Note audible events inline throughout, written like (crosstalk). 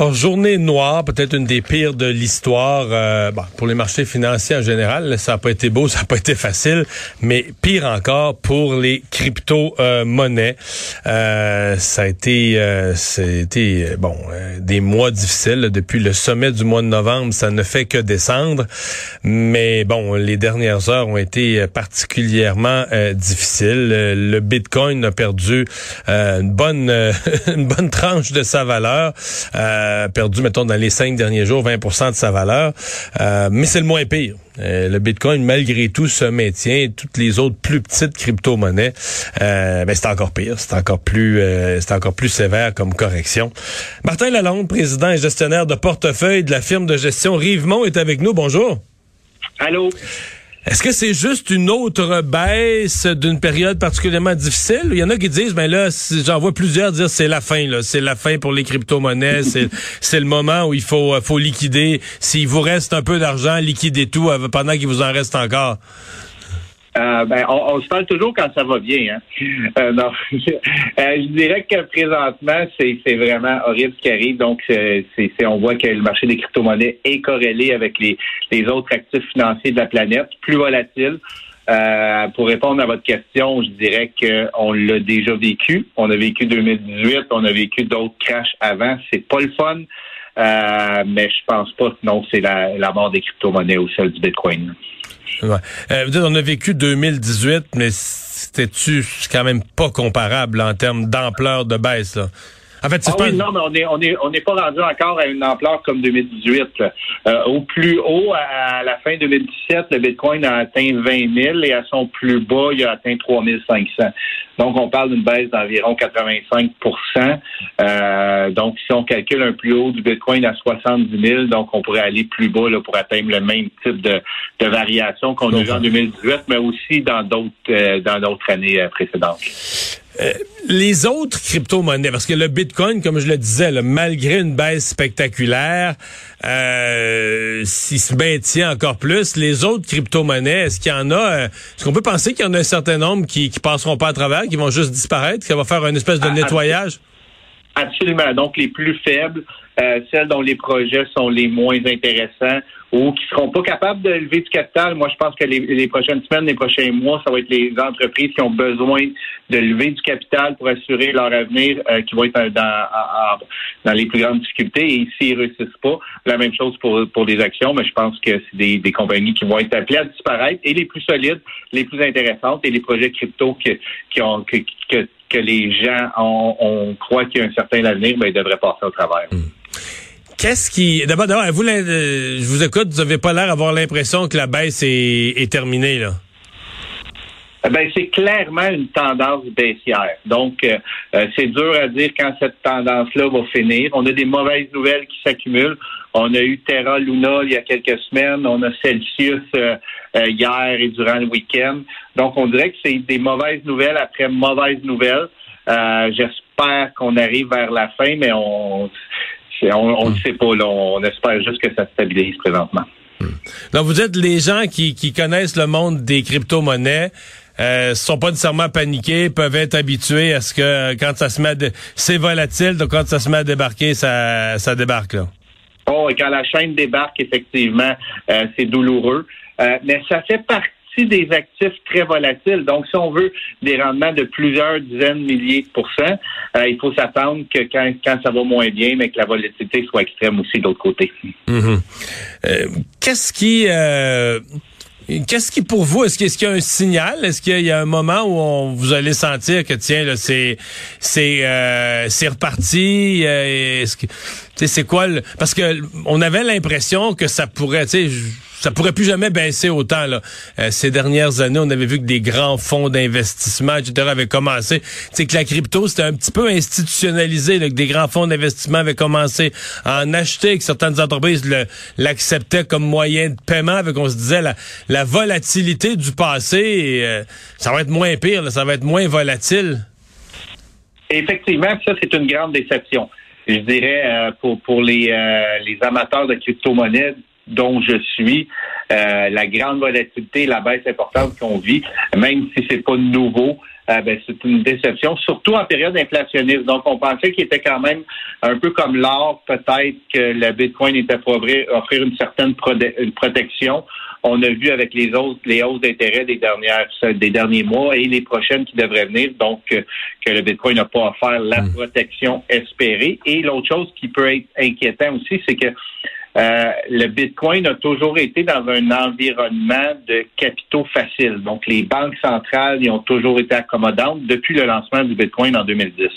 Alors, journée noire, peut-être une des pires de l'histoire euh, pour les marchés financiers en général. Ça n'a pas été beau, (laughs) ça n'a pas été facile, mais pire encore pour les crypto-monnaies. Euh, ça a été, euh, c'était bon des mois difficiles depuis le sommet du mois de novembre. Ça ne fait que descendre, mais bon, les dernières heures ont été particulièrement difficiles. Le Bitcoin a perdu une bonne (laughs) une bonne tranche de sa valeur perdu, mettons, dans les cinq derniers jours, 20% de sa valeur. Euh, mais c'est le moins pire. Euh, le Bitcoin, malgré tout, se maintient. Toutes les autres plus petites crypto-monnaies, euh, ben, c'est encore pire. C'est encore plus, c'est encore plus sévère comme correction. Martin Lalonde, président et gestionnaire de portefeuille de la firme de gestion Rivemont, est avec nous. Bonjour. Allô? Est-ce que c'est juste une autre baisse d'une période particulièrement difficile? Il y en a qui disent, ben là, j'en vois plusieurs dire c'est la fin, là. C'est la fin pour les crypto-monnaies. c'est (laughs) le moment où il faut, faut liquider. S'il vous reste un peu d'argent, liquider tout pendant qu'il vous en reste encore. Euh, ben, on, se parle toujours quand ça va bien. Hein? Euh. (laughs) Euh, je dirais que présentement, c'est vraiment horrible ce qui arrive. Donc, c'est on voit que le marché des crypto-monnaies est corrélé avec les, autres actifs financiers de la planète, plus volatile. pour répondre à votre question, je dirais qu'on l'a déjà vécu. On a vécu 2018, on a vécu d'autres crashs avant. C'est pas le fun, mais je pense pas que non, c'est la, la mort des crypto-monnaies ou celle du Bitcoin. Ouais. Euh, on a vécu 2018, mais c'était-tu quand même pas comparable en termes d'ampleur de baisse, là? En fait, c'est ah pas... non, mais on est, on est, on n'est pas rendu encore à une ampleur comme 2018. Euh, au plus haut, à, la fin 2017, le Bitcoin a atteint 20 000 et à son plus bas, il a atteint 3 500. Donc, on parle d'une baisse d'environ 85% euh, Donc, si on calcule un plus haut du Bitcoin à 70 000, donc on pourrait aller plus bas là, pour atteindre le même type de, de variation qu'on a eu en 2018, mais aussi dans d'autres euh, dans d'autres années euh, précédentes. Euh, les autres crypto-monnaies, parce que le Bitcoin, comme je le disais, malgré une baisse spectaculaire, euh, s'il se maintient encore plus, les autres crypto-monnaies, est-ce qu'il y en a, euh, est-ce qu'on peut penser qu'il y en a un certain nombre qui, qui passeront pas à travers, qui vont juste disparaître, qui va faire une espèce de ah, nettoyage? Absolument. Donc, les plus faibles, euh, celles dont les projets sont les moins intéressants ou qui seront pas capables de lever du capital. Moi, je pense que les, prochaines semaines, les prochains mois, ça va être les entreprises qui ont besoin de lever du capital pour assurer leur avenir, euh, qui vont être dans, dans les plus grandes difficultés. Et s'ils réussissent pas, la même chose pour, pour les actions, mais je pense que c'est des, des compagnies qui vont être appelées à disparaître et les plus solides, les plus intéressantes et les projets crypto qui, qui ont que, que, que les gens ont, on croit qu'il y a un certain avenir, ben, ils devraient passer au travers. Hmm. Qu'est-ce qui. D'abord, d'abord, vous, je vous écoute, vous n'avez pas l'air d'avoir l'impression que la baisse est, terminée, là. Eh ben, c'est clairement une tendance baissière. Donc, euh, euh, c'est dur à dire quand cette tendance-là va finir. On a des mauvaises nouvelles qui s'accumulent. On a eu Terra Luna il y a quelques semaines. On a Celsius euh, hier et durant le week-end. Donc, on dirait que c'est des mauvaises nouvelles après mauvaises nouvelles. J'espère qu'on arrive vers la fin, mais on on ne hmm. sait pas. Là, on espère juste que ça se stabilise présentement. Hmm. Donc, vous êtes les gens qui, connaissent le monde des crypto-monnaies. Euh, sont pas nécessairement paniqués, peuvent être habitués à ce que quand ça se met, c'est volatile, donc quand ça se met à débarquer, ça, ça débarque là. Oh, et quand la chaîne débarque, effectivement, euh, c'est douloureux. Euh, mais ça fait partie des actifs très volatiles. Donc, si on veut des rendements de plusieurs dizaines de milliers de pourcents, euh, il faut s'attendre que quand, ça va moins bien, mais que la volatilité soit extrême aussi de l'autre côté. Mm-hmm. Euh, qu'est-ce qui... Euh, qu'est-ce qui pour vous est-ce qu'il y a un signal? Est-ce qu'il y a un moment où on, vous allez sentir que tiens là c'est c'est c'est reparti c'est quoi le, parce que on avait l'impression que ça pourrait tu ça pourrait plus jamais baisser autant. Là. Euh, ces dernières années, on avait vu que des grands fonds d'investissement, etc., avaient commencé. C'est que la crypto, c'était un petit peu institutionnalisé, là, que des grands fonds d'investissement avaient commencé à en acheter, que certaines entreprises l'acceptaient comme moyen de paiement, avec on se disait la, la volatilité du passé, euh, ça va être moins pire, ça va être moins volatile. Effectivement, ça, c'est une grande déception. Je dirais, euh, pour, pour les, les amateurs de crypto-monnaies, dont je suis, euh, la grande volatilité, la baisse importante qu'on vit, même si c'est pas nouveau, euh, ben, c'est une déception, surtout en période inflationniste. Donc, on pensait qu'il était quand même un peu comme l'or, peut-être que le Bitcoin était pour offrir une certaine protection. On a vu avec les hausses, les hausses d'intérêt des dernières, des derniers mois et les prochaines qui devraient venir, donc euh, que le Bitcoin n'a pas offert la hmm. protection espérée. Et l'autre chose qui peut être inquiétant aussi, c'est que euh, le Bitcoin a toujours été dans un environnement de capitaux faciles. Donc, les banques centrales y ont toujours été accommodantes depuis le lancement du Bitcoin en 2010.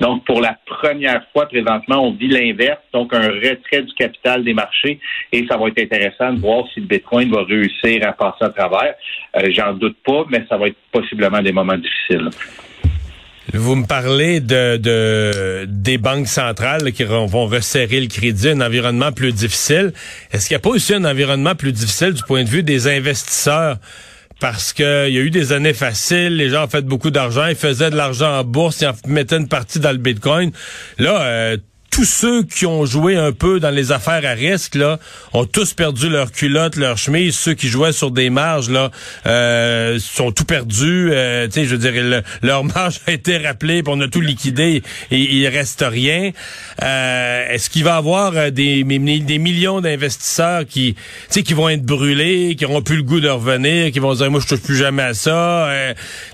Donc, pour la première fois présentement, on vit l'inverse, donc un retrait du capital des marchés, et ça va être intéressant de voir si le Bitcoin va réussir à passer à travers. Euh, j'en doute pas, mais ça va être possiblement des moments difficiles. Vous me parlez de, de des banques centrales qui vont resserrer le crédit, un environnement plus difficile. Est-ce qu'il n'y a pas aussi un environnement plus difficile du point de vue des investisseurs? Parce qu'il y a eu des années faciles, les gens ont fait beaucoup d'argent, ils faisaient de l'argent en bourse, ils en mettaient une partie dans le Bitcoin. Là, euh, tous ceux qui ont joué un peu dans les affaires à risque là ont tous perdu leur culotte, leur chemise. Ceux qui jouaient sur des marges là euh, sont tout perdus. Euh, je veux dire, leur (laughs) marge a été rappelée, puis on a tout liquidé et il reste rien. Euh, est-ce qu'il va y avoir euh, des, des millions d'investisseurs qui, qui vont être brûlés, qui auront plus le goût de revenir, qui vont dire moi je touche plus jamais à ça.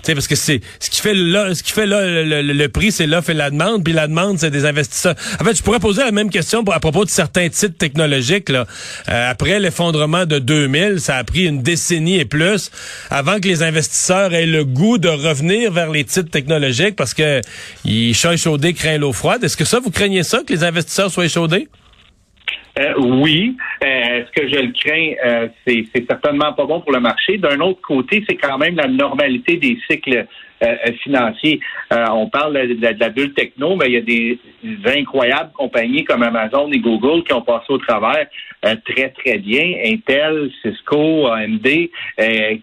sais, parce que c'est ce qui fait là, ce qui fait là le, prix, c'est l'offre et la demande, puis la demande c'est des investisseurs je pourrais poser la même question à propos de certains titres technologiques. Euh, après l'effondrement de 2000, ça a pris une décennie et plus avant que les investisseurs aient le goût de revenir vers les titres technologiques parce que ils sont échaudés, craignent l'eau froide. Est-ce que ça, vous craignez ça, que les investisseurs soient échaudés? Euh, oui. Euh, est-ce que je le crains? c'est certainement pas bon pour le marché. D'un autre côté, c'est quand même la normalité des cycles euh, euh, financier. Euh, on parle de, la bulle techno, mais il y a des, incroyables compagnies comme Amazon et Google qui ont passé au travers très, très bien. Intel, Cisco, AMD,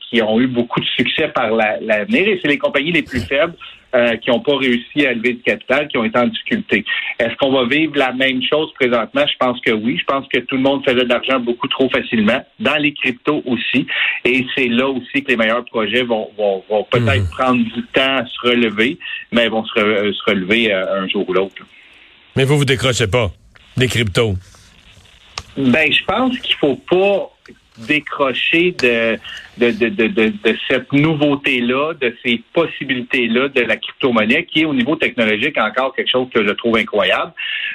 qui ont eu beaucoup de succès par l'avenir et c'est les compagnies les plus faibles euh, qui n'ont pas réussi à lever du capital, qui ont été en difficulté. Est-ce qu'on va vivre la même chose présentement? Je pense que oui. Je pense que tout le monde faisait de l'argent beaucoup trop facilement, dans les cryptos aussi. Et c'est là aussi que les meilleurs projets vont, vont, vont peut-être mhm. prendre du temps à se relever, mais vont se, euh, se relever euh, un jour ou l'autre. Mais vous vous décrochez pas des cryptos? Ben, je pense qu'il faut pas décrocher de, de, de, de, de cette nouveauté-là, de ces possibilités-là de la crypto-monnaie, qui est au niveau technologique encore quelque chose que je trouve incroyable.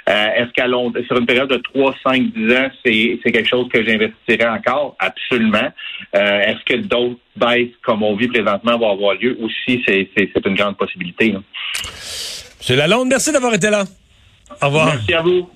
Euh, Est-ce qu'à sur une période de 3, 5, 10 ans, c'est quelque chose que j'investirais encore? Absolument. Euh, Est-ce que d'autres baisses comme on vit présentement vont avoir lieu? Aussi, c'est une grande possibilité. C'est la Lalonde, merci d'avoir été là. Au revoir. Merci à vous.